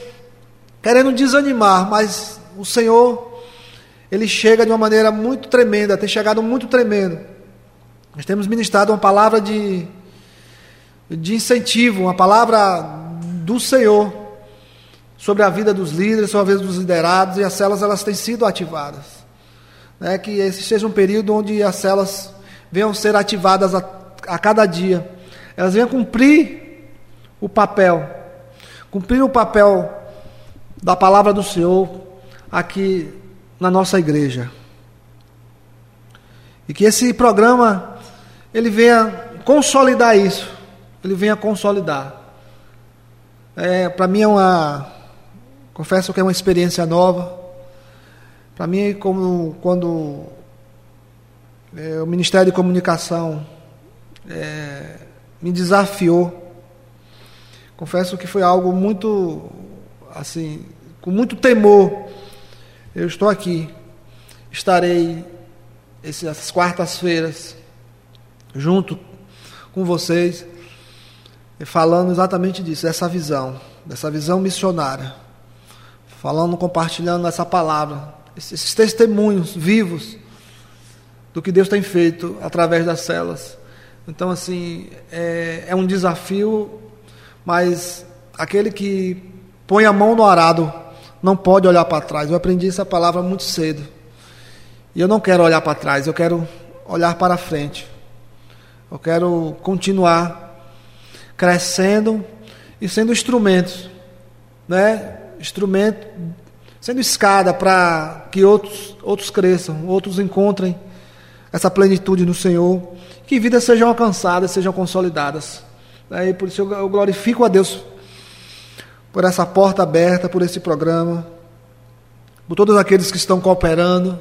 querendo desanimar, mas o Senhor, ele chega de uma maneira muito tremenda, tem chegado muito tremendo. Nós temos ministrado uma palavra de, de incentivo, uma palavra do Senhor sobre a vida dos líderes, sobre a vida dos liderados, e as celas elas têm sido ativadas. Né? Que esse seja um período onde as celas venham ser ativadas a, a cada dia. Elas venham cumprir o papel, cumprir o papel da palavra do Senhor aqui na nossa igreja. E que esse programa ele venha consolidar isso, ele venha consolidar. É, Para mim é uma, confesso que é uma experiência nova. Para mim, como quando é, o Ministério de Comunicação é, me desafiou, confesso que foi algo muito assim com muito temor, eu estou aqui. Estarei essas quartas-feiras junto com vocês, falando exatamente disso, dessa visão, dessa visão missionária. Falando, compartilhando essa palavra, esses testemunhos vivos do que Deus tem feito através das celas. Então, assim, é, é um desafio, mas aquele que põe a mão no arado não pode olhar para trás. Eu aprendi essa palavra muito cedo. E eu não quero olhar para trás, eu quero olhar para frente. Eu quero continuar crescendo e sendo instrumentos, né? instrumento, sendo escada para que outros, outros cresçam, outros encontrem essa plenitude no Senhor, que vidas sejam alcançadas, sejam consolidadas. E por isso eu glorifico a Deus por essa porta aberta, por esse programa, por todos aqueles que estão cooperando.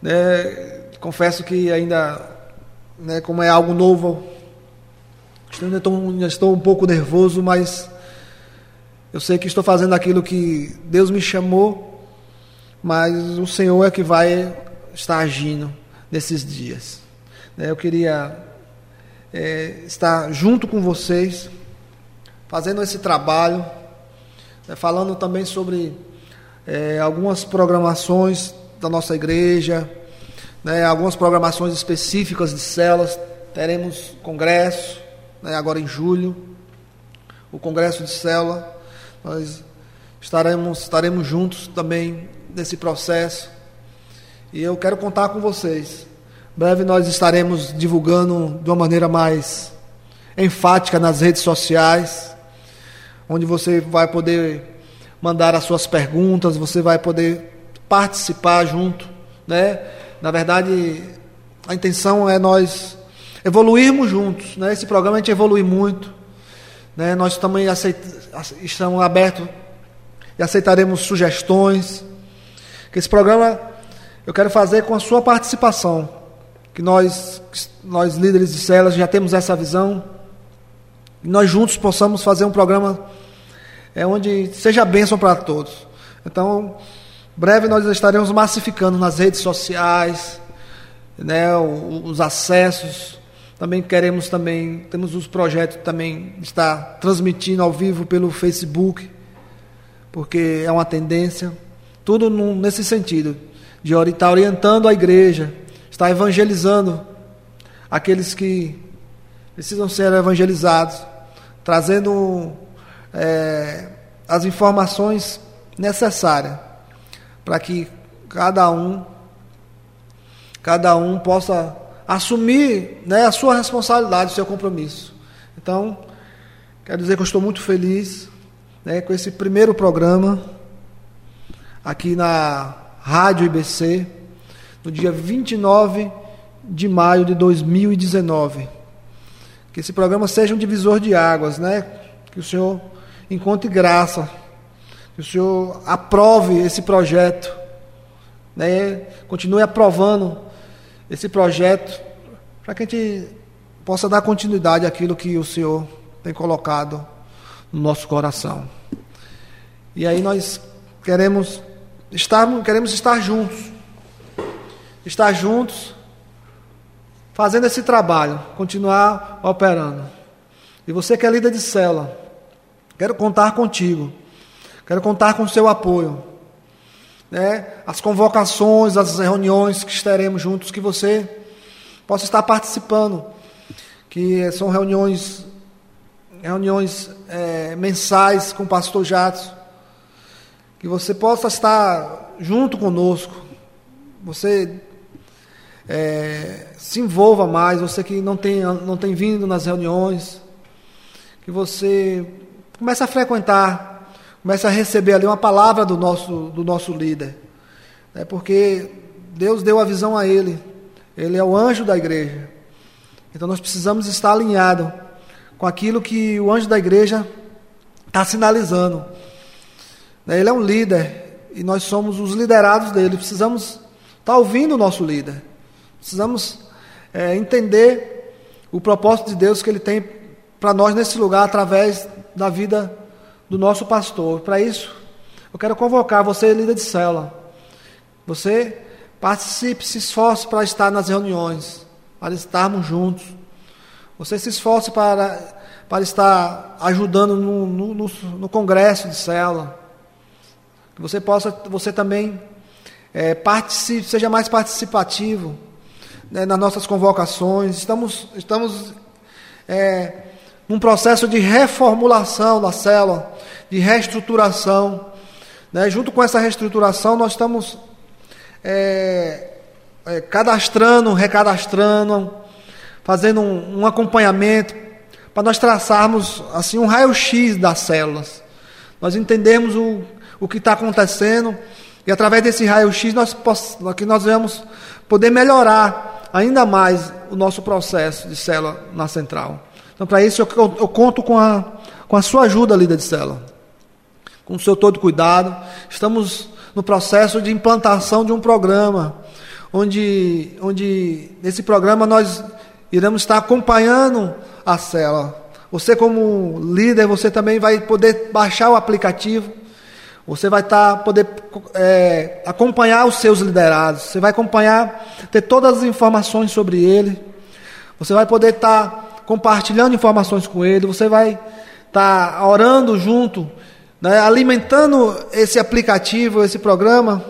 Né? Confesso que ainda, né, como é algo novo, ainda estou, ainda estou um pouco nervoso, mas eu sei que estou fazendo aquilo que Deus me chamou, mas o Senhor é que vai estar agindo nesses dias. Né? Eu queria é, estar junto com vocês, fazendo esse trabalho, né? falando também sobre é, algumas programações da nossa igreja, né? algumas programações específicas de células. Teremos congresso, né? agora em julho, o congresso de célula. Nós estaremos, estaremos juntos também nesse processo. E eu quero contar com vocês. Breve nós estaremos divulgando de uma maneira mais enfática nas redes sociais, onde você vai poder mandar as suas perguntas, você vai poder participar junto, né? Na verdade, a intenção é nós evoluirmos juntos, né? Esse programa a gente evolui muito, né? Nós também estamos abertos e aceitaremos sugestões. Que esse programa eu quero fazer com a sua participação. Que nós, nós líderes de células, já temos essa visão. E nós juntos possamos fazer um programa é, onde seja bênção para todos. Então, breve nós estaremos massificando nas redes sociais, né, os acessos. Também queremos também, temos os projetos também estar transmitindo ao vivo pelo Facebook, porque é uma tendência. Tudo num, nesse sentido de estar orientando a igreja, estar evangelizando aqueles que precisam ser evangelizados, trazendo é, as informações necessárias para que cada um cada um possa assumir né, a sua responsabilidade, o seu compromisso. Então, quero dizer que eu estou muito feliz né, com esse primeiro programa aqui na Rádio IBC, no dia 29 de maio de 2019. Que esse programa seja um divisor de águas, né? Que o Senhor encontre graça, que o Senhor aprove esse projeto, né? Continue aprovando esse projeto para que a gente possa dar continuidade àquilo que o Senhor tem colocado no nosso coração. E aí nós queremos estar, queremos estar juntos. Estar juntos, fazendo esse trabalho, continuar operando. E você que é líder de cela, quero contar contigo. Quero contar com o seu apoio. Né? As convocações, as reuniões que estaremos juntos, que você possa estar participando. Que são reuniões, reuniões é, mensais com o pastor Jadson que você possa estar junto conosco, você é, se envolva mais, você que não tem, não tem vindo nas reuniões, que você comece a frequentar, comece a receber ali uma palavra do nosso, do nosso líder, né, porque Deus deu a visão a ele, ele é o anjo da igreja, então nós precisamos estar alinhados com aquilo que o anjo da igreja está sinalizando. Né, ele é um líder e nós somos os liderados dele. Precisamos estar tá ouvindo o nosso líder. Precisamos é, entender o propósito de Deus que ele tem para nós nesse lugar através da vida do nosso pastor. Para isso, eu quero convocar você, líder de célula. Você participe, se esforce para estar nas reuniões, para estarmos juntos. Você se esforce para, para estar ajudando no, no, no, no congresso de célula. Que você possa, você também é, participe, seja mais participativo né, nas nossas convocações. Estamos, estamos é, num processo de reformulação da célula, de reestruturação. Né? Junto com essa reestruturação, nós estamos é, é, cadastrando, recadastrando, fazendo um, um acompanhamento para nós traçarmos assim um raio-x das células nós entendermos o, o que está acontecendo e através desse raio-x nós, que nós vamos poder melhorar ainda mais o nosso processo de célula na central. Então, para isso, eu, eu, eu, conto com a, com a sua ajuda, líder de célula, com o seu todo cuidado. Estamos no processo de implantação de um programa, onde, onde nesse programa nós iremos estar acompanhando a célula. Você, como líder, você também vai poder baixar o aplicativo. Você vai estar poder é, acompanhar os seus liderados. Você vai acompanhar, ter todas as informações sobre ele. Você vai poder estar compartilhando informações com ele. Você vai estar orando junto, né, alimentando esse aplicativo, esse programa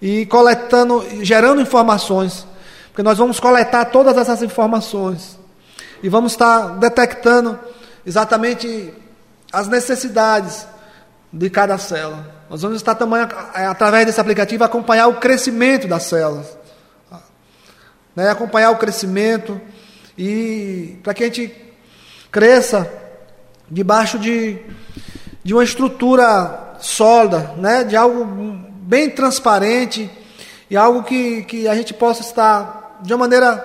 e coletando, gerando informações. Porque nós vamos coletar todas essas informações e vamos estar detectando exatamente as necessidades de cada célula. Nós vamos estar também, é, através desse aplicativo, acompanhar o crescimento das células. Né? Acompanhar o crescimento e para que a gente cresça debaixo de, de uma estrutura sólida, né? de algo bem transparente e algo que, que a gente possa estar de uma maneira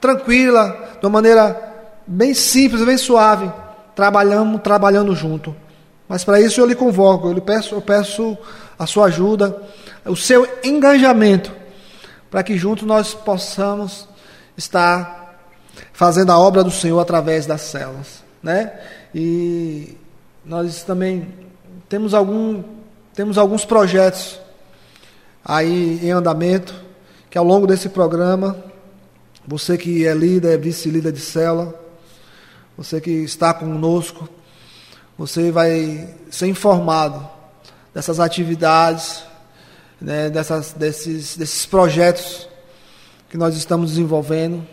tranquila, de uma maneira bem simples, bem suave, trabalhando, trabalhando junto. Mas para isso eu lhe convoco, eu lhe peço, eu peço a sua ajuda, o seu engajamento, para que juntos nós possamos estar fazendo a obra do Senhor através das células, né? E nós também temos algum temos alguns projetos aí em andamento que ao longo desse programa você que é líder, é vice-líder de célula, você que está conosco, você vai ser informado dessas atividades, né, dessas, desses, desses projetos que nós estamos desenvolvendo.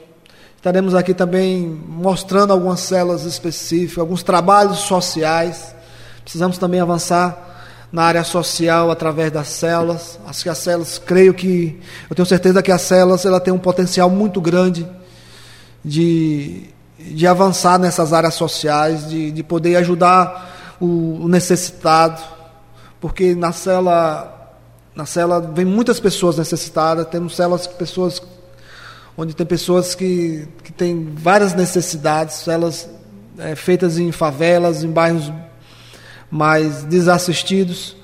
Estaremos aqui também mostrando algumas células específicas, alguns trabalhos sociais. Precisamos também avançar na área social através das células. Acho que as células, creio que, eu tenho certeza que as células ela tem um potencial muito grande de de avançar nessas áreas sociais, de, de poder ajudar o, o necessitado, porque na cela, na cela vem muitas pessoas necessitadas, temos celas pessoas onde tem pessoas que, que têm várias necessidades, celas é, feitas em favelas, em bairros mais desassistidos,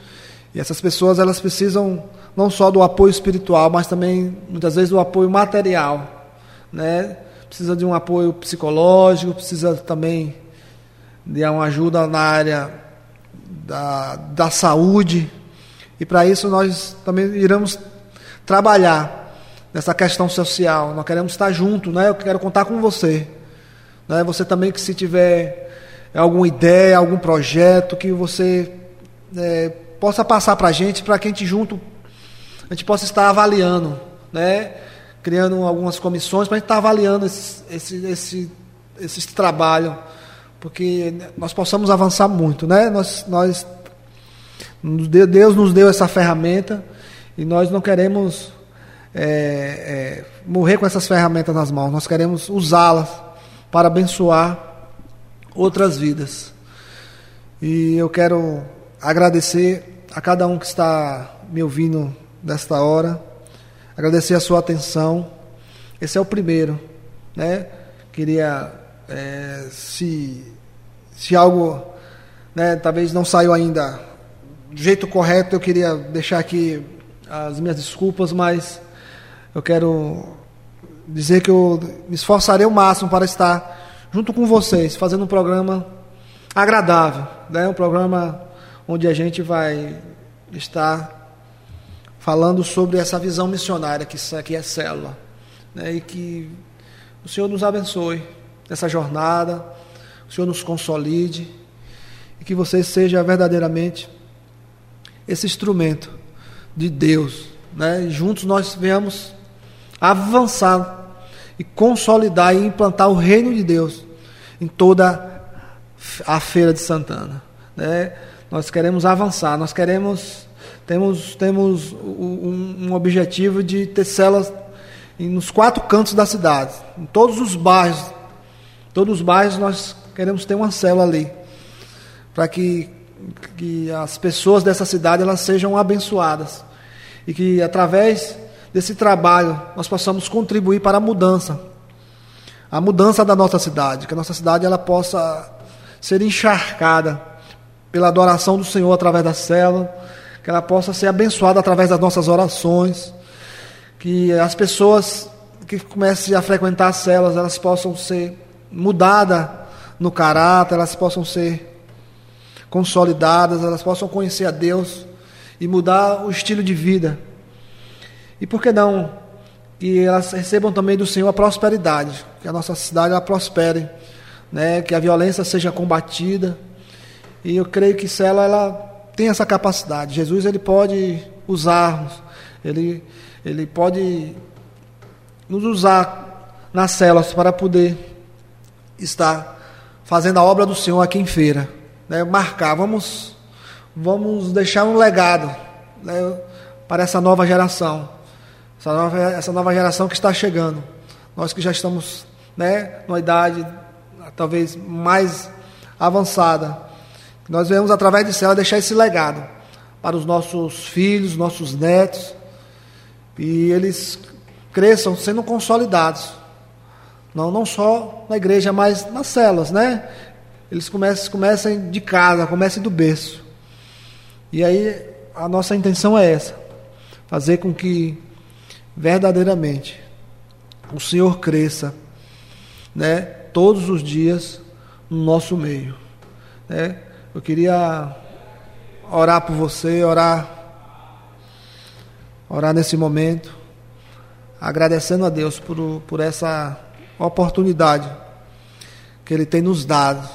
e essas pessoas elas precisam não só do apoio espiritual, mas também muitas vezes do apoio material, né? precisa de um apoio psicológico, precisa também de uma ajuda na área da, da saúde. E para isso nós também iremos trabalhar nessa questão social. Nós queremos estar junto, né? Eu quero contar com você. Né? Você também que se tiver alguma ideia, algum projeto que você é, possa passar para a gente, para que a gente junto a gente possa estar avaliando, né? criando algumas comissões para a gente estar avaliando esse, esse, esse, esse trabalho, porque nós possamos avançar muito, né? Nós, nós, Deus nos deu essa ferramenta e nós não queremos é, é, morrer com essas ferramentas nas mãos, nós queremos usá-las para abençoar outras vidas. E eu quero agradecer a cada um que está me ouvindo nesta hora agradecer a sua atenção. Esse é o primeiro, né? Queria, é, se, se algo, né, talvez não saiu ainda do jeito correto, eu queria deixar aqui as minhas desculpas, mas eu quero dizer que eu me esforçarei o máximo para estar junto com vocês, fazendo um programa agradável, né? Um programa onde a gente vai estar falando sobre essa visão missionária que aqui é célula. Né? E que o Senhor nos abençoe nessa jornada, o Senhor nos consolide e que você seja verdadeiramente esse instrumento de Deus. Né? E juntos nós venhamos avançar e consolidar e implantar o reino de Deus em toda a feira de Santana. Né? Nós queremos avançar, nós queremos temos, temos um, um objetivo de ter celas nos quatro cantos da cidade, em todos os bairros. Todos os bairros nós queremos ter uma célula ali, para que que as pessoas dessa cidade elas sejam abençoadas e que através desse trabalho nós possamos contribuir para a mudança, a mudança da nossa cidade, que a nossa cidade ela possa ser encharcada pela adoração do Senhor através da célula, que ela possa ser abençoada através das nossas orações, que as pessoas que comecem a frequentar as células, elas possam ser mudadas no caráter, elas possam ser consolidadas, elas possam conhecer a Deus e mudar o estilo de vida. E por que não que elas recebam também do Senhor a prosperidade, que a nossa cidade ela prospere, né, que a violência seja combatida. E eu creio que Cela ela tem essa capacidade. Jesus ele pode usar, ele ele pode nos usar nas células para poder estar fazendo a obra do Senhor aqui em feira, né? Marcar, vamos vamos deixar um legado né, para essa nova geração, essa nova, essa nova geração que está chegando. Nós que já estamos né, numa idade talvez mais avançada, nós vemos através de cela deixar esse legado para os nossos filhos, nossos netos, e eles cresçam sendo consolidados. Não, não só na igreja, mas nas celas, né? Eles começam, começam de casa, começam do berço. E aí a nossa intenção é essa: fazer com que verdadeiramente o Senhor cresça, né, todos os dias no nosso meio. Né? Eu queria orar por você, orar, orar nesse momento, agradecendo a Deus por, por essa oportunidade que Ele tem nos dado,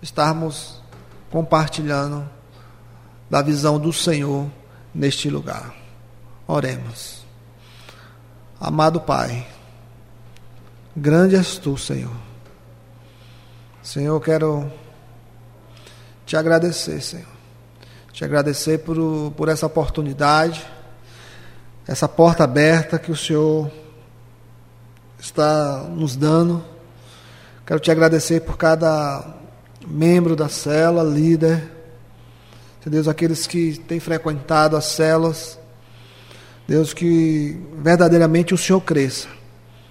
estarmos compartilhando da visão do Senhor neste lugar. Oremos. Amado Pai, grande és tu, Senhor. Senhor, eu quero te agradecer, Senhor. Te agradecer por, por essa oportunidade, essa porta aberta que o Senhor está nos dando. Quero te agradecer por cada membro da cela, líder. Deus, aqueles que têm frequentado as celas. Deus, que verdadeiramente o Senhor cresça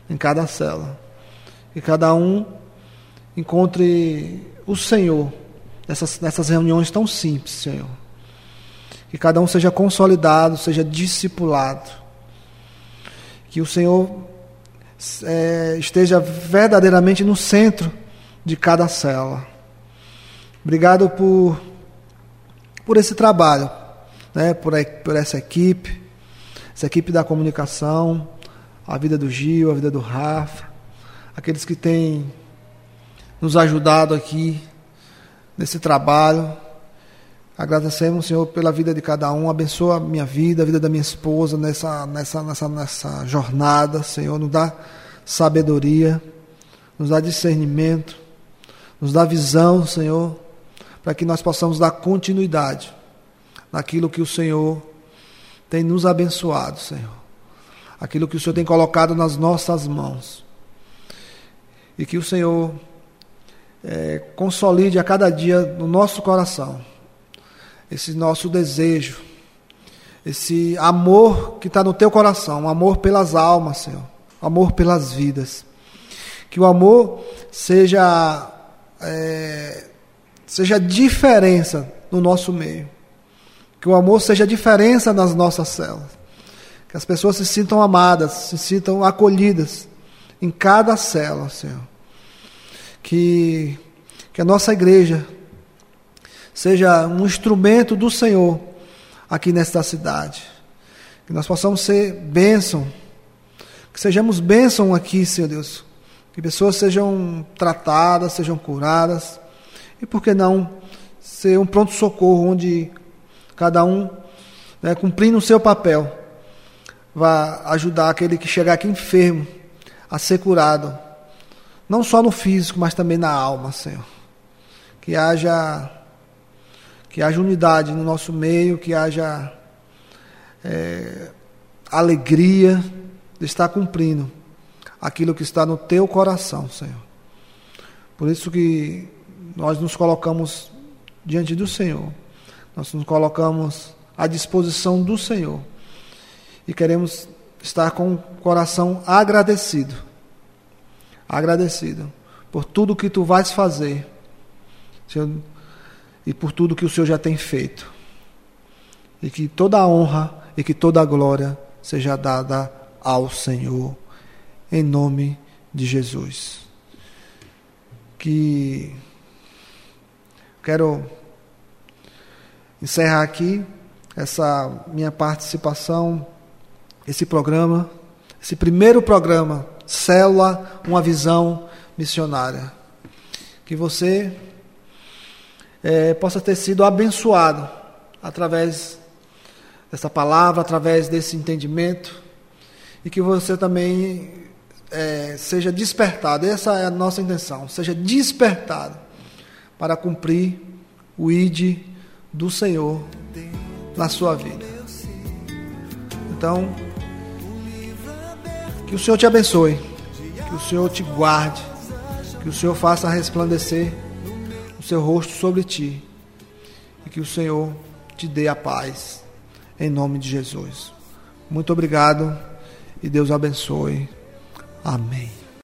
em cada cela. Que cada um encontre o Senhor nessas, nessas reuniões tão simples, Senhor. Que cada um seja consolidado, seja discipulado. Que o Senhor é, esteja verdadeiramente no centro de cada célula. Obrigado por, por esse trabalho, né, por, por essa equipe, essa equipe da comunicação, a vida do Gil, a vida do Rafa, aqueles que têm nos ajudado aqui nesse trabalho. Agradecemos, Senhor, pela vida de cada um. Abençoa a minha vida, a vida da minha esposa nessa, nessa, nessa, nessa jornada, Senhor. Nos dá sabedoria, nos dá discernimento, nos dá visão, Senhor, para que nós possamos dar continuidade naquilo que o Senhor tem nos abençoado, Senhor. Aquilo que o Senhor tem colocado nas nossas mãos. E que o Senhor é, consolide a cada dia no nosso coração esse nosso desejo, esse amor que está no teu coração, um amor pelas almas, Senhor, amor pelas vidas. Que o amor seja, é, seja diferença no nosso meio. Que o amor seja diferença nas nossas células. Que as pessoas se sintam amadas, se sintam acolhidas em cada célula, Senhor. Que, que a nossa igreja seja um instrumento do Senhor aqui nesta cidade. Que nós possamos ser bênção, que sejamos bênção aqui, Senhor Deus. Que pessoas sejam tratadas, sejam curadas. E por que não ser um pronto-socorro onde cada um, né, cumprindo o seu papel, vai ajudar aquele que chegar aqui enfermo a ser curado. Não só no físico, mas também na alma, Senhor. Que haja que haja unidade no nosso meio, que haja é, alegria de estar cumprindo aquilo que está no teu coração, Senhor. Por isso que nós nos colocamos diante do Senhor. Nós nos colocamos à disposição do Senhor e queremos estar com o coração agradecido. Agradecido por tudo que tu vais fazer Senhor, e por tudo que o Senhor já tem feito. E que toda a honra e que toda a glória seja dada ao Senhor, em nome de Jesus. Que quero encerrar aqui essa minha participação, esse programa, esse primeiro programa, Célula, uma visão missionária. Que você é, possa ter sido abençoado através dessa palavra, através desse entendimento, e que você também é, seja despertado. Essa é a nossa intenção, seja despertado para cumprir o ID do Senhor na sua vida. Então, que o Senhor te abençoe, que o Senhor te guarde, que o Senhor faça resplandecer o seu rosto sobre ti e que o Senhor te dê a paz, em nome de Jesus. Muito obrigado e Deus abençoe. Amém.